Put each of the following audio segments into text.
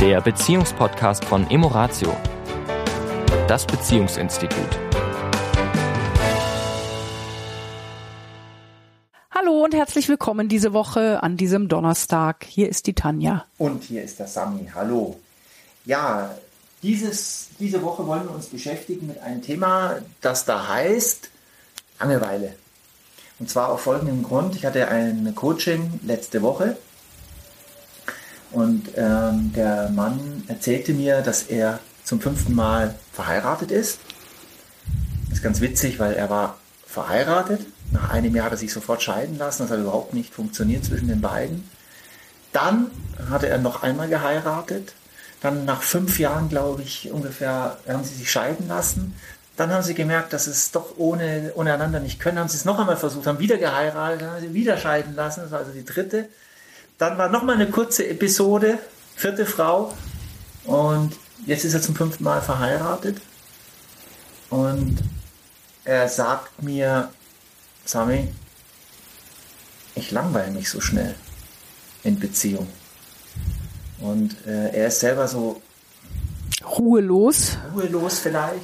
der Beziehungspodcast von Emoratio, das Beziehungsinstitut. Hallo und herzlich willkommen diese Woche an diesem Donnerstag. Hier ist die Tanja. Und hier ist der Sami. Hallo. Ja, dieses, diese Woche wollen wir uns beschäftigen mit einem Thema, das da heißt Langeweile. Und zwar auf folgendem Grund. Ich hatte ein Coaching letzte Woche und ähm, der Mann erzählte mir, dass er zum fünften Mal verheiratet ist. Das ist ganz witzig, weil er war verheiratet. Nach einem Jahr hat er sich sofort scheiden lassen. Das hat überhaupt nicht funktioniert zwischen den beiden. Dann hatte er noch einmal geheiratet. Dann nach fünf Jahren, glaube ich, ungefähr, haben sie sich scheiden lassen. Dann haben sie gemerkt, dass es doch ohne, ohne einander nicht können. Haben sie es noch einmal versucht, haben wieder geheiratet, haben sie wieder scheiden lassen. Das war also die dritte. Dann war noch mal eine kurze Episode, vierte Frau. Und jetzt ist er zum fünften Mal verheiratet. Und er sagt mir, Sami, ich langweile mich so schnell in Beziehung. Und äh, er ist selber so ruhelos. Ruhelos vielleicht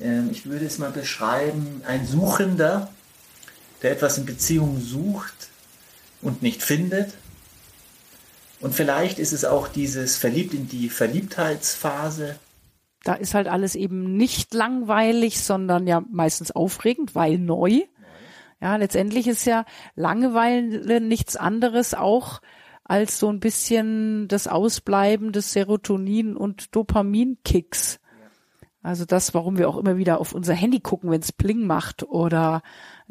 ähm, ich würde es mal beschreiben, ein Suchender, der etwas in Beziehung sucht und nicht findet. Und vielleicht ist es auch dieses Verliebt in die Verliebtheitsphase. Da ist halt alles eben nicht langweilig, sondern ja meistens aufregend, weil neu. Ja, letztendlich ist ja Langeweile nichts anderes auch als so ein bisschen das Ausbleiben des Serotonin- und Dopaminkicks. Also das, warum wir auch immer wieder auf unser Handy gucken, wenn es Pling macht oder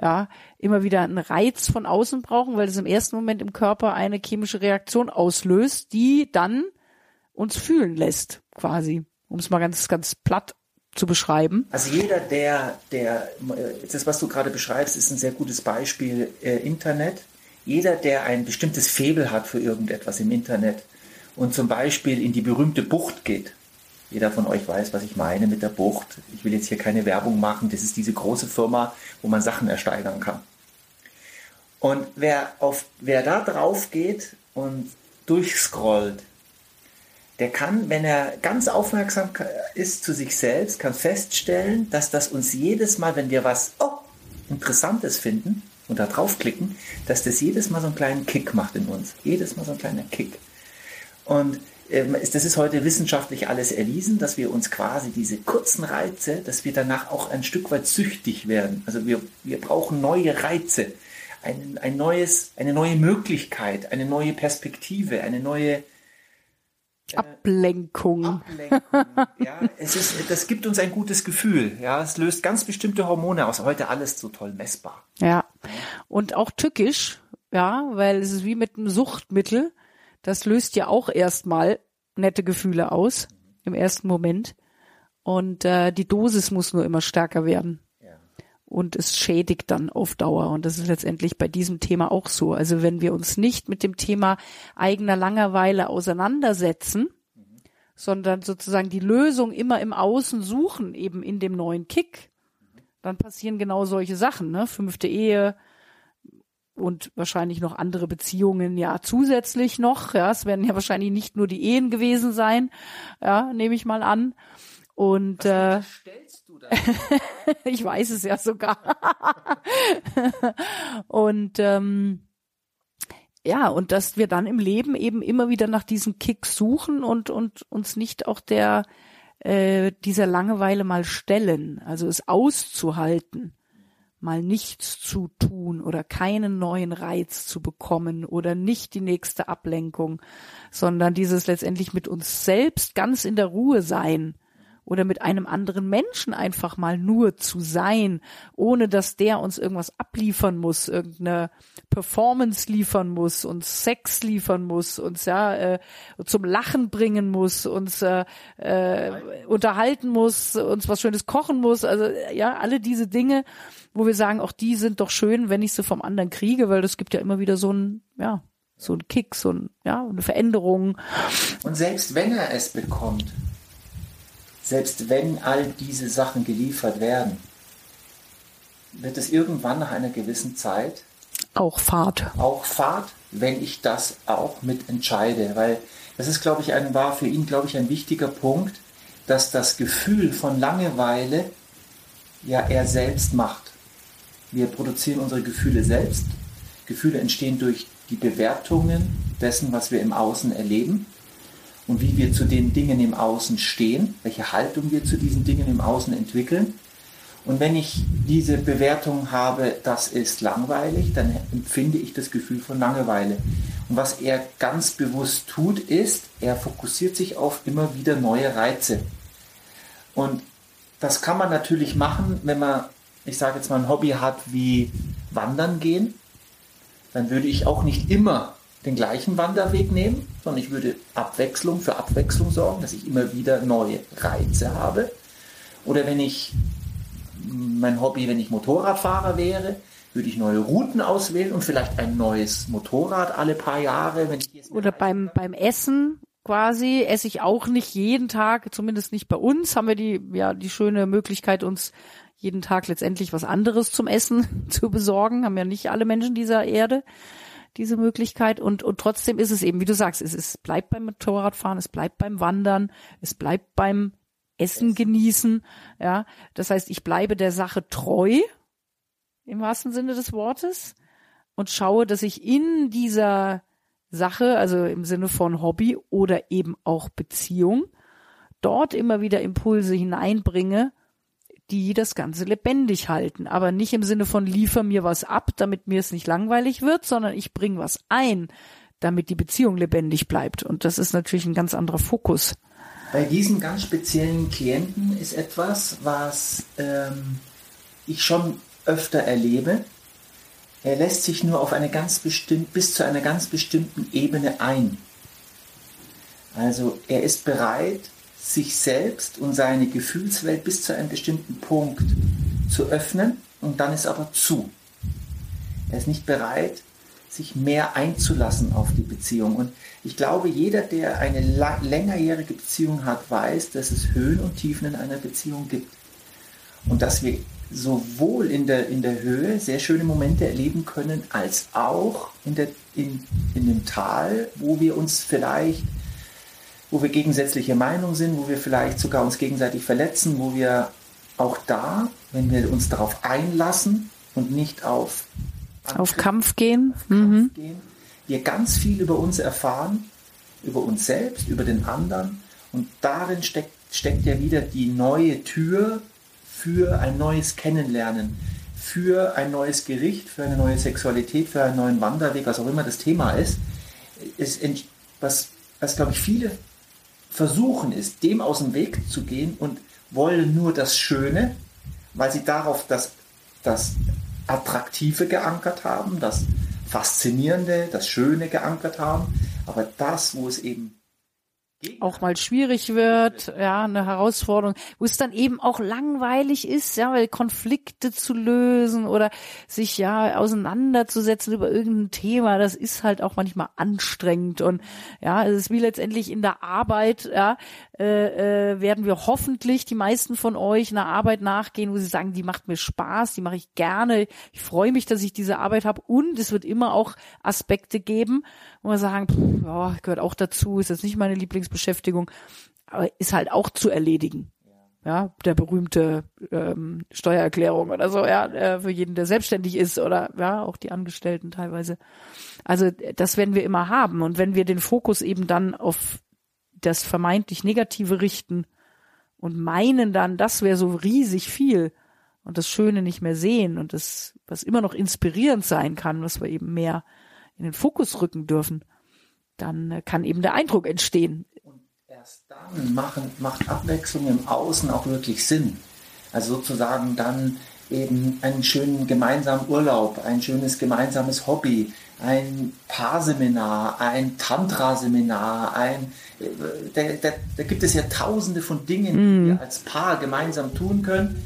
ja, immer wieder einen Reiz von außen brauchen, weil es im ersten Moment im Körper eine chemische Reaktion auslöst, die dann uns fühlen lässt, quasi, um es mal ganz, ganz platt zu beschreiben. Also jeder, der, der, das, was du gerade beschreibst, ist ein sehr gutes Beispiel äh, Internet. Jeder, der ein bestimmtes Febel hat für irgendetwas im Internet und zum Beispiel in die berühmte Bucht geht, jeder von euch weiß, was ich meine mit der Bucht. Ich will jetzt hier keine Werbung machen. Das ist diese große Firma, wo man Sachen ersteigern kann. Und wer, auf, wer da drauf geht und durchscrollt, der kann, wenn er ganz aufmerksam ist zu sich selbst, kann feststellen, dass das uns jedes Mal, wenn wir was oh, Interessantes finden und da draufklicken, dass das jedes Mal so einen kleinen Kick macht in uns. Jedes Mal so ein kleiner Kick. Und das ist heute wissenschaftlich alles erwiesen, dass wir uns quasi diese kurzen Reize, dass wir danach auch ein Stück weit süchtig werden. Also wir, wir brauchen neue Reize, ein, ein neues, eine neue Möglichkeit, eine neue Perspektive, eine neue äh, Ablenkung. Ablenkung. Ja, es ist, das gibt uns ein gutes Gefühl. Ja, es löst ganz bestimmte Hormone aus. Heute alles so toll messbar. Ja, und auch tückisch. Ja, weil es ist wie mit einem Suchtmittel das löst ja auch erstmal nette Gefühle aus im ersten Moment. Und äh, die Dosis muss nur immer stärker werden. Ja. Und es schädigt dann auf Dauer. Und das ist letztendlich bei diesem Thema auch so. Also wenn wir uns nicht mit dem Thema eigener Langeweile auseinandersetzen, mhm. sondern sozusagen die Lösung immer im Außen suchen, eben in dem neuen Kick, mhm. dann passieren genau solche Sachen. Ne? Fünfte Ehe, und wahrscheinlich noch andere Beziehungen ja zusätzlich noch. Ja, es werden ja wahrscheinlich nicht nur die Ehen gewesen sein, ja, nehme ich mal an. Und Was äh, du da? ich weiß es ja sogar. und ähm, ja, und dass wir dann im Leben eben immer wieder nach diesen Kicks suchen und und uns nicht auch der äh, dieser Langeweile mal stellen, also es auszuhalten mal nichts zu tun oder keinen neuen Reiz zu bekommen oder nicht die nächste Ablenkung, sondern dieses letztendlich mit uns selbst ganz in der Ruhe sein oder mit einem anderen Menschen einfach mal nur zu sein, ohne dass der uns irgendwas abliefern muss, irgendeine Performance liefern muss, uns Sex liefern muss, uns ja äh, zum Lachen bringen muss, uns äh, äh, unterhalten muss, uns was Schönes kochen muss, also ja alle diese Dinge wo wir sagen, auch die sind doch schön, wenn ich sie vom anderen kriege, weil das gibt ja immer wieder so ein, ja, so ein Kick, so ein, ja, eine Veränderung. Und selbst wenn er es bekommt, selbst wenn all diese Sachen geliefert werden, wird es irgendwann nach einer gewissen Zeit auch Fahrt. Auch Fahrt, wenn ich das auch mit entscheide, weil das ist, glaube ich, ein, war für ihn, glaube ich, ein wichtiger Punkt, dass das Gefühl von Langeweile ja er selbst macht. Wir produzieren unsere Gefühle selbst. Gefühle entstehen durch die Bewertungen dessen, was wir im Außen erleben und wie wir zu den Dingen im Außen stehen, welche Haltung wir zu diesen Dingen im Außen entwickeln. Und wenn ich diese Bewertung habe, das ist langweilig, dann empfinde ich das Gefühl von Langeweile. Und was er ganz bewusst tut, ist, er fokussiert sich auf immer wieder neue Reize. Und das kann man natürlich machen, wenn man, ich sage jetzt mal, ein Hobby hat wie Wandern gehen. Dann würde ich auch nicht immer den gleichen Wanderweg nehmen, sondern ich würde Abwechslung für Abwechslung sorgen, dass ich immer wieder neue Reize habe. Oder wenn ich mein Hobby, wenn ich Motorradfahrer wäre, würde ich neue Routen auswählen und vielleicht ein neues Motorrad alle paar Jahre. Wenn ich Oder beim, beim Essen quasi esse ich auch nicht jeden Tag, zumindest nicht bei uns, haben wir die, ja, die schöne Möglichkeit, uns jeden Tag letztendlich was anderes zum Essen zu besorgen. Haben ja nicht alle Menschen dieser Erde diese Möglichkeit und, und trotzdem ist es eben, wie du sagst, es, es bleibt beim Motorradfahren, es bleibt beim Wandern, es bleibt beim Essen genießen, ja. Das heißt, ich bleibe der Sache treu, im wahrsten Sinne des Wortes, und schaue, dass ich in dieser Sache, also im Sinne von Hobby oder eben auch Beziehung, dort immer wieder Impulse hineinbringe, die das Ganze lebendig halten. Aber nicht im Sinne von liefer mir was ab, damit mir es nicht langweilig wird, sondern ich bringe was ein, damit die Beziehung lebendig bleibt. Und das ist natürlich ein ganz anderer Fokus. Bei diesen ganz speziellen Klienten ist etwas, was ähm, ich schon öfter erlebe. Er lässt sich nur auf eine ganz bestimmt, bis zu einer ganz bestimmten Ebene ein. Also er ist bereit, sich selbst und seine Gefühlswelt bis zu einem bestimmten Punkt zu öffnen und dann ist aber zu. Er ist nicht bereit, sich mehr einzulassen auf die Beziehung. Und ich glaube, jeder, der eine längerjährige Beziehung hat, weiß, dass es Höhen und Tiefen in einer Beziehung gibt. Und dass wir sowohl in der, in der Höhe sehr schöne Momente erleben können, als auch in, der, in, in dem Tal, wo wir uns vielleicht wo wir gegensätzliche Meinungen sind, wo wir vielleicht sogar uns gegenseitig verletzen, wo wir auch da, wenn wir uns darauf einlassen und nicht auf, auf Kampf gehen, auf Kampf mhm. gehen, wir ganz viel über uns erfahren, über uns selbst, über den anderen. Und darin steckt, steckt ja wieder die neue Tür für ein neues Kennenlernen, für ein neues Gericht, für eine neue Sexualität, für einen neuen Wanderweg, was auch immer das Thema ist, ist was, was glaube ich viele versuchen ist, dem aus dem Weg zu gehen und wollen nur das Schöne, weil sie darauf das, das Attraktive geankert haben, das Faszinierende, das Schöne geankert haben. Aber das, wo es eben auch mal schwierig wird, ja, eine Herausforderung, wo es dann eben auch langweilig ist, ja, weil Konflikte zu lösen oder sich ja auseinanderzusetzen über irgendein Thema, das ist halt auch manchmal anstrengend und ja, es ist wie letztendlich in der Arbeit, ja, äh, äh, werden wir hoffentlich die meisten von euch einer Arbeit nachgehen, wo sie sagen, die macht mir Spaß, die mache ich gerne, ich freue mich, dass ich diese Arbeit habe und es wird immer auch Aspekte geben, wo wir sagen, pff, ja, gehört auch dazu, ist jetzt nicht meine Lieblingsbeschäftigung, aber ist halt auch zu erledigen. Ja, der berühmte ähm, Steuererklärung oder so, ja, äh, für jeden, der selbstständig ist oder ja, auch die Angestellten teilweise. Also das werden wir immer haben. Und wenn wir den Fokus eben dann auf das vermeintlich Negative richten und meinen dann, das wäre so riesig viel und das Schöne nicht mehr sehen und das, was immer noch inspirierend sein kann, was wir eben mehr in den Fokus rücken dürfen, dann äh, kann eben der Eindruck entstehen. Und erst dann machen, macht Abwechslung im Außen auch wirklich Sinn. Also sozusagen dann eben einen schönen gemeinsamen Urlaub, ein schönes gemeinsames Hobby, ein Paarseminar, ein Tantra-Seminar, ein, da, da, da, gibt es ja tausende von Dingen, die mhm. wir als Paar gemeinsam tun können,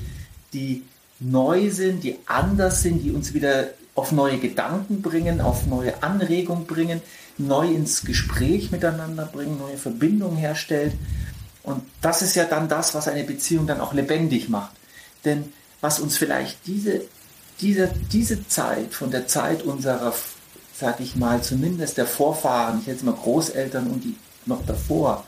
die neu sind, die anders sind, die uns wieder auf neue Gedanken bringen, auf neue Anregungen bringen, neu ins Gespräch miteinander bringen, neue Verbindungen herstellt. Und das ist ja dann das, was eine Beziehung dann auch lebendig macht. Denn was uns vielleicht diese, diese, diese Zeit von der Zeit unserer, sag ich mal, zumindest der Vorfahren, ich jetzt mal Großeltern und die noch davor.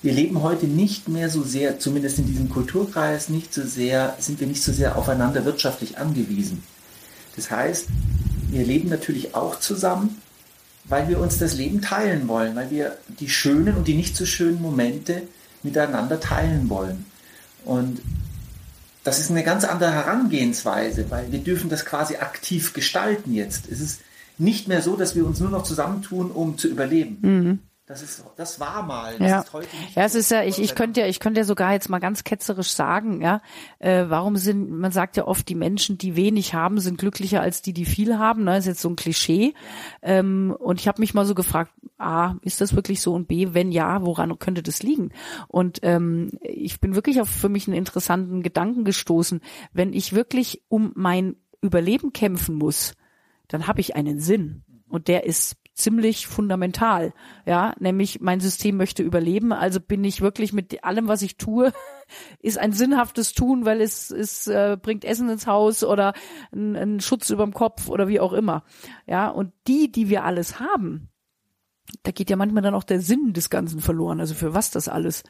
Wir leben heute nicht mehr so sehr, zumindest in diesem Kulturkreis, nicht so sehr, sind wir nicht so sehr aufeinander wirtschaftlich angewiesen. Das heißt, wir leben natürlich auch zusammen, weil wir uns das Leben teilen wollen, weil wir die schönen und die nicht so schönen Momente miteinander teilen wollen. Und das ist eine ganz andere Herangehensweise, weil wir dürfen das quasi aktiv gestalten jetzt. Es ist nicht mehr so, dass wir uns nur noch zusammentun, um zu überleben. Mhm. Das ist, das war mal. Das ja. ist heute nicht. Ja, es ist ja, ich, ich könnte ja, ich könnte ja sogar jetzt mal ganz ketzerisch sagen, ja, äh, warum sind, man sagt ja oft, die Menschen, die wenig haben, sind glücklicher als die, die viel haben. Ne, das ist jetzt so ein Klischee. Ähm, und ich habe mich mal so gefragt, a, ist das wirklich so und b, wenn ja, woran könnte das liegen? Und ähm, ich bin wirklich auf für mich einen interessanten Gedanken gestoßen. Wenn ich wirklich um mein Überleben kämpfen muss, dann habe ich einen Sinn. Und der ist ziemlich fundamental. Ja, nämlich mein System möchte überleben, also bin ich wirklich mit allem, was ich tue, ist ein sinnhaftes Tun, weil es, es äh, bringt Essen ins Haus oder einen Schutz überm Kopf oder wie auch immer. Ja, und die, die wir alles haben, da geht ja manchmal dann auch der Sinn des Ganzen verloren. Also für was das alles?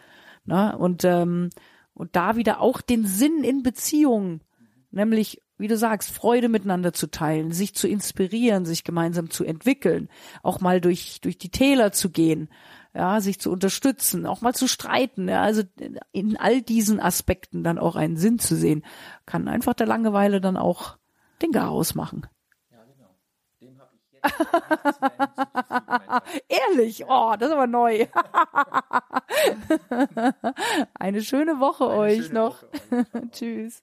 Na, und ähm, und da wieder auch den Sinn in Beziehungen, nämlich wie du sagst, Freude miteinander zu teilen, sich zu inspirieren, sich gemeinsam zu entwickeln, auch mal durch, durch die Täler zu gehen, ja, sich zu unterstützen, auch mal zu streiten, ja, also in all diesen Aspekten dann auch einen Sinn zu sehen, kann einfach der Langeweile dann auch den Garaus machen. Ja, genau. Dem habe ich jetzt Ehrlich, oh, das ist aber neu. Eine schöne Woche Eine euch schöne noch. Woche euch. Tschüss.